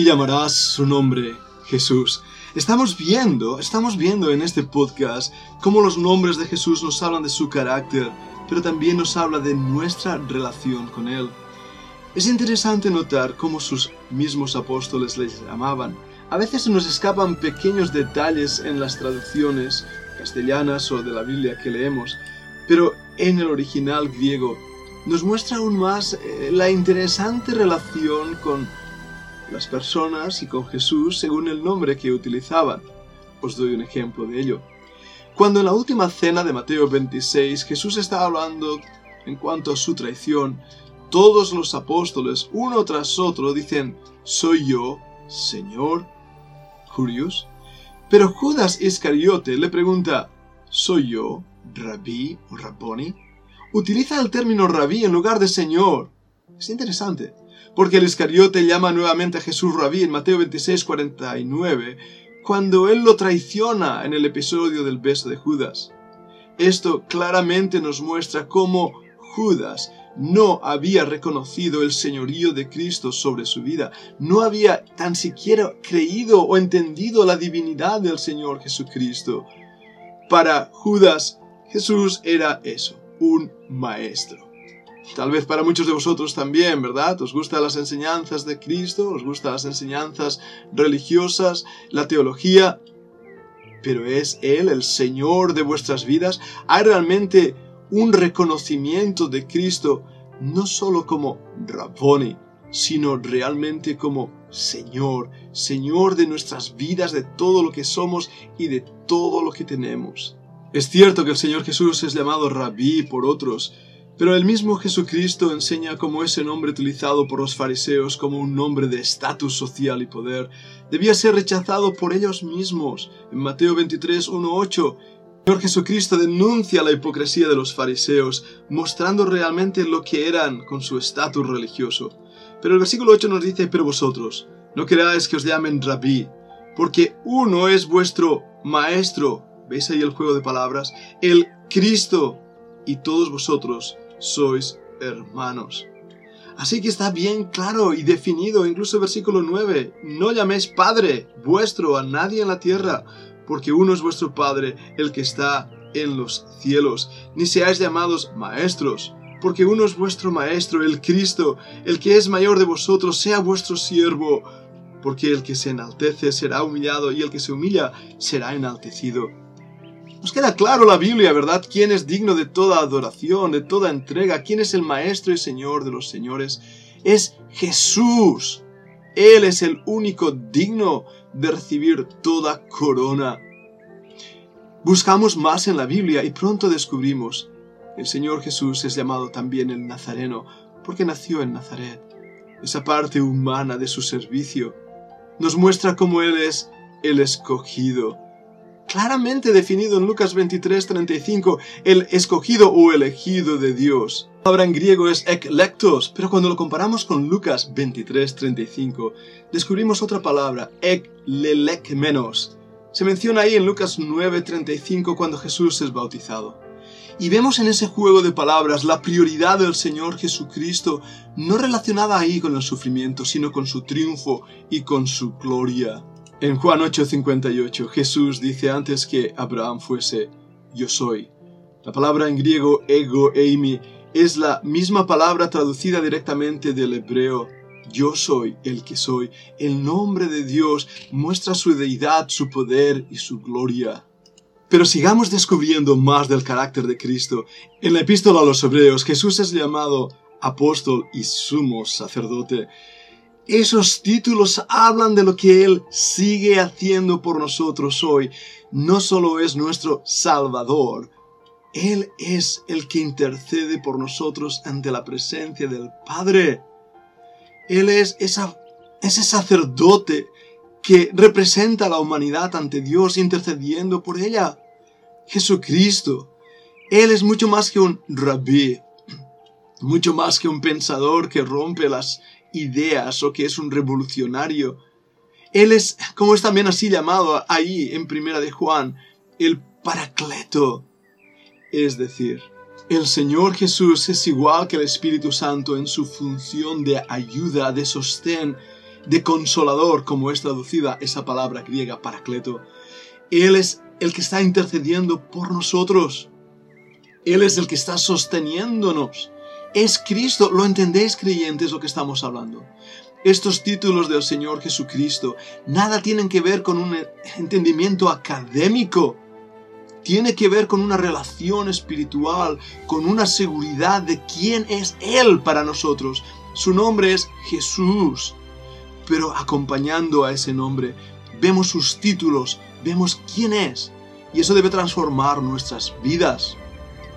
y llamarás su nombre Jesús. Estamos viendo, estamos viendo en este podcast cómo los nombres de Jesús nos hablan de su carácter, pero también nos habla de nuestra relación con Él. Es interesante notar cómo sus mismos apóstoles les llamaban. A veces nos escapan pequeños detalles en las traducciones castellanas o de la Biblia que leemos, pero en el original griego nos muestra aún más eh, la interesante relación con las personas y con Jesús según el nombre que utilizaban. Os doy un ejemplo de ello. Cuando en la última cena de Mateo 26 Jesús está hablando en cuanto a su traición, todos los apóstoles, uno tras otro, dicen, ¿soy yo, Señor? Jurius. Pero Judas Iscariote le pregunta, ¿soy yo, Rabí o Rabboni? Utiliza el término Rabí en lugar de Señor. Es interesante porque el Iscariote llama nuevamente a Jesús rabí en Mateo 26, 49, cuando él lo traiciona en el episodio del beso de Judas. Esto claramente nos muestra cómo Judas no había reconocido el señorío de Cristo sobre su vida, no había tan siquiera creído o entendido la divinidad del Señor Jesucristo. Para Judas, Jesús era eso, un maestro. Tal vez para muchos de vosotros también, ¿verdad? ¿Os gustan las enseñanzas de Cristo? ¿Os gustan las enseñanzas religiosas? ¿La teología? Pero ¿es Él el Señor de vuestras vidas? ¿Hay realmente un reconocimiento de Cristo no solo como Rabboni, sino realmente como Señor, Señor de nuestras vidas, de todo lo que somos y de todo lo que tenemos? Es cierto que el Señor Jesús es llamado Rabí por otros, pero el mismo Jesucristo enseña cómo ese nombre utilizado por los fariseos como un nombre de estatus social y poder debía ser rechazado por ellos mismos. En Mateo 23, 1, 8, el Señor Jesucristo denuncia la hipocresía de los fariseos, mostrando realmente lo que eran con su estatus religioso. Pero el versículo 8 nos dice, pero vosotros, no queráis que os llamen rabí, porque uno es vuestro maestro, ¿veis ahí el juego de palabras? El Cristo, y todos vosotros sois hermanos. Así que está bien claro y definido, incluso versículo 9, no llaméis Padre vuestro a nadie en la tierra, porque uno es vuestro Padre, el que está en los cielos, ni seáis llamados maestros, porque uno es vuestro Maestro, el Cristo, el que es mayor de vosotros, sea vuestro siervo, porque el que se enaltece será humillado y el que se humilla será enaltecido. Nos queda claro la Biblia, ¿verdad? ¿Quién es digno de toda adoración, de toda entrega? ¿Quién es el Maestro y Señor de los señores? Es Jesús. Él es el único digno de recibir toda corona. Buscamos más en la Biblia y pronto descubrimos el Señor Jesús es llamado también el Nazareno porque nació en Nazaret. Esa parte humana de su servicio nos muestra cómo Él es el escogido, claramente definido en Lucas 23:35, el escogido o elegido de Dios. La palabra en griego es eklectos, pero cuando lo comparamos con Lucas 23:35, descubrimos otra palabra, menos. Se menciona ahí en Lucas 9:35 cuando Jesús es bautizado. Y vemos en ese juego de palabras la prioridad del Señor Jesucristo, no relacionada ahí con el sufrimiento, sino con su triunfo y con su gloria. En Juan 8:58 Jesús dice antes que Abraham fuese yo soy. La palabra en griego ego eimi es la misma palabra traducida directamente del hebreo yo soy el que soy. El nombre de Dios muestra su deidad, su poder y su gloria. Pero sigamos descubriendo más del carácter de Cristo. En la epístola a los hebreos Jesús es llamado apóstol y sumo sacerdote. Esos títulos hablan de lo que Él sigue haciendo por nosotros hoy. No solo es nuestro Salvador, Él es el que intercede por nosotros ante la presencia del Padre. Él es ese sacerdote que representa a la humanidad ante Dios intercediendo por ella. Jesucristo. Él es mucho más que un rabí, mucho más que un pensador que rompe las ideas o que es un revolucionario. Él es, como es también así llamado ahí en Primera de Juan, el Paracleto. Es decir, el Señor Jesús es igual que el Espíritu Santo en su función de ayuda, de sostén. de consolador, como es traducida esa palabra griega paracleto. Él es el que está intercediendo por nosotros. Él es el que está sosteniéndonos. Es Cristo, ¿lo entendéis creyentes lo que estamos hablando? Estos títulos del Señor Jesucristo nada tienen que ver con un entendimiento académico. Tiene que ver con una relación espiritual, con una seguridad de quién es Él para nosotros. Su nombre es Jesús. Pero acompañando a ese nombre, vemos sus títulos, vemos quién es. Y eso debe transformar nuestras vidas.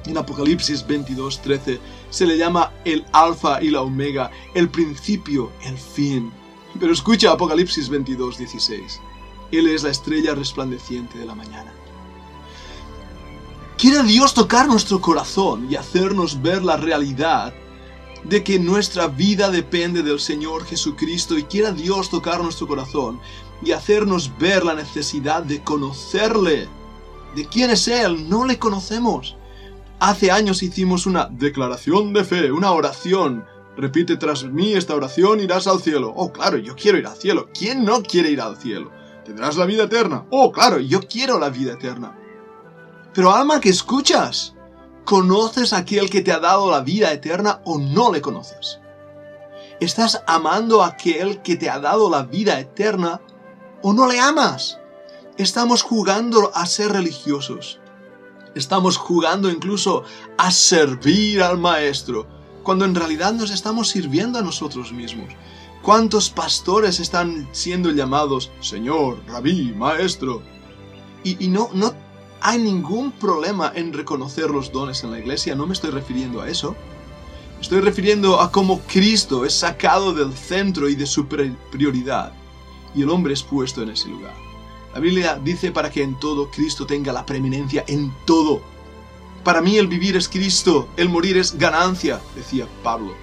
En Apocalipsis 22:13 se le llama el alfa y la omega, el principio, el fin. Pero escucha Apocalipsis 22:16. Él es la estrella resplandeciente de la mañana. Quiere Dios tocar nuestro corazón y hacernos ver la realidad de que nuestra vida depende del Señor Jesucristo y quiera Dios tocar nuestro corazón y hacernos ver la necesidad de conocerle. ¿De quién es Él? No le conocemos. Hace años hicimos una declaración de fe, una oración. Repite tras mí esta oración, irás al cielo. Oh, claro, yo quiero ir al cielo. ¿Quién no quiere ir al cielo? ¿Tendrás la vida eterna? Oh, claro, yo quiero la vida eterna. Pero alma que escuchas, ¿conoces a aquel que te ha dado la vida eterna o no le conoces? ¿Estás amando a aquel que te ha dado la vida eterna o no le amas? Estamos jugando a ser religiosos. Estamos jugando incluso a servir al Maestro, cuando en realidad nos estamos sirviendo a nosotros mismos. ¿Cuántos pastores están siendo llamados Señor, Rabí, Maestro? Y, no, no hay ningún problema en reconocer los dones en la iglesia, no me estoy refiriendo a eso. Estoy refiriendo a cómo Cristo es sacado del centro y de su prioridad, y el hombre es puesto en ese lugar. La Biblia dice para que en todo Cristo tenga la preeminencia en todo. Para mí el vivir es Cristo, el morir es ganancia, decía Pablo.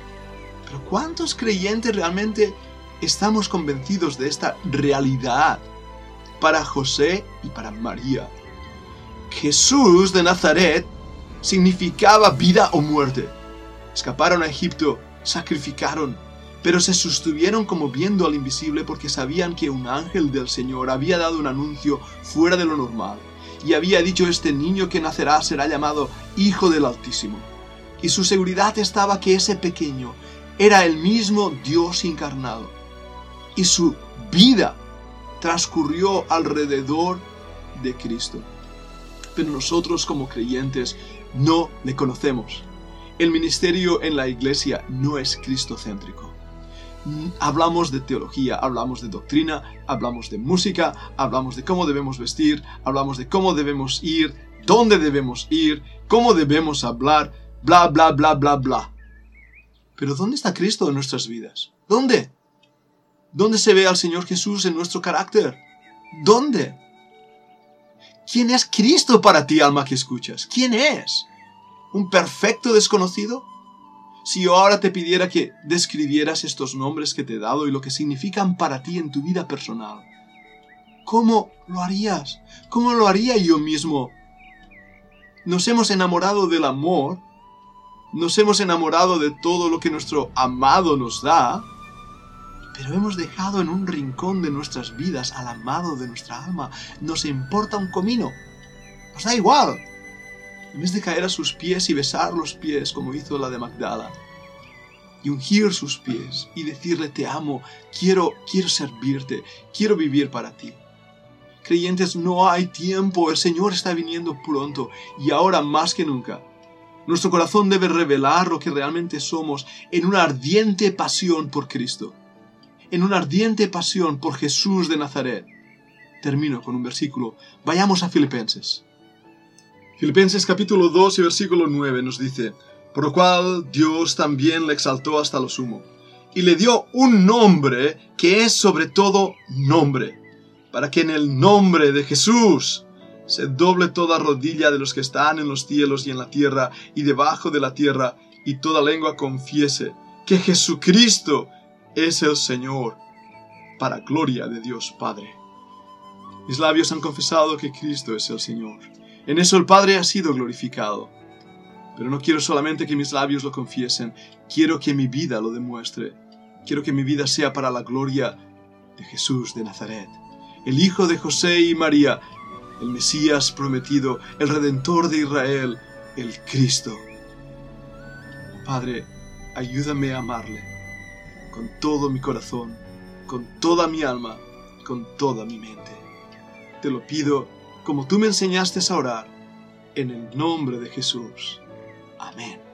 Pero ¿cuántos creyentes realmente estamos convencidos de esta realidad para José y para María? Jesús de Nazaret significaba vida o muerte. Escaparon a Egipto, sacrificaron, pero se sostuvieron como viendo al invisible porque sabían que un ángel del Señor había dado un anuncio fuera de lo normal y había dicho este niño que nacerá será llamado Hijo del Altísimo. Y su seguridad estaba que ese pequeño era el mismo Dios encarnado. Y su vida transcurrió alrededor de Cristo. Pero nosotros como creyentes no le conocemos. El ministerio en la iglesia no es cristocéntrico hablamos de teología, hablamos de doctrina, hablamos de música, hablamos de cómo debemos vestir, hablamos de cómo debemos ir, dónde debemos ir, cómo debemos hablar, bla, bla, bla, bla, bla. Pero ¿dónde está Cristo en nuestras vidas? ¿Dónde? ¿Dónde se ve al Señor Jesús en nuestro carácter? ¿Dónde? ¿Quién es Cristo para ti, alma que escuchas? ¿Quién es? ¿Un perfecto desconocido? Si yo ahora te pidiera que describieras estos nombres que te he dado y lo que significan para ti en tu vida personal, ¿cómo lo harías? ¿Cómo lo haría yo mismo? Nos hemos enamorado del amor, nos hemos enamorado de todo lo que nuestro amado nos da, pero hemos dejado en un rincón de nuestras vidas al amado de nuestra alma. Nos importa un comino. Nos da igual en vez de caer a sus pies y besar los pies como hizo la de Magdala, y ungir sus pies y decirle te amo, quiero, quiero servirte, quiero vivir para ti. Creyentes, no hay tiempo, el Señor está viniendo pronto y ahora más que nunca. Nuestro corazón debe revelar lo que realmente somos en una ardiente pasión por Cristo, en una ardiente pasión por Jesús de Nazaret. Termino con un versículo. Vayamos a Filipenses. Filipenses capítulo 2 y versículo 9 nos dice, por lo cual Dios también le exaltó hasta lo sumo, y le dio un nombre que es sobre todo nombre, para que en el nombre de Jesús se doble toda rodilla de los que están en los cielos y en la tierra y debajo de la tierra, y toda lengua confiese que Jesucristo es el Señor, para gloria de Dios Padre. Mis labios han confesado que Cristo es el Señor. En eso el Padre ha sido glorificado. Pero no quiero solamente que mis labios lo confiesen, quiero que mi vida lo demuestre. Quiero que mi vida sea para la gloria de Jesús de Nazaret, el Hijo de José y María, el Mesías prometido, el Redentor de Israel, el Cristo. Padre, ayúdame a amarle con todo mi corazón, con toda mi alma, con toda mi mente. Te lo pido como tú me enseñaste a orar, en el nombre de Jesús. Amén.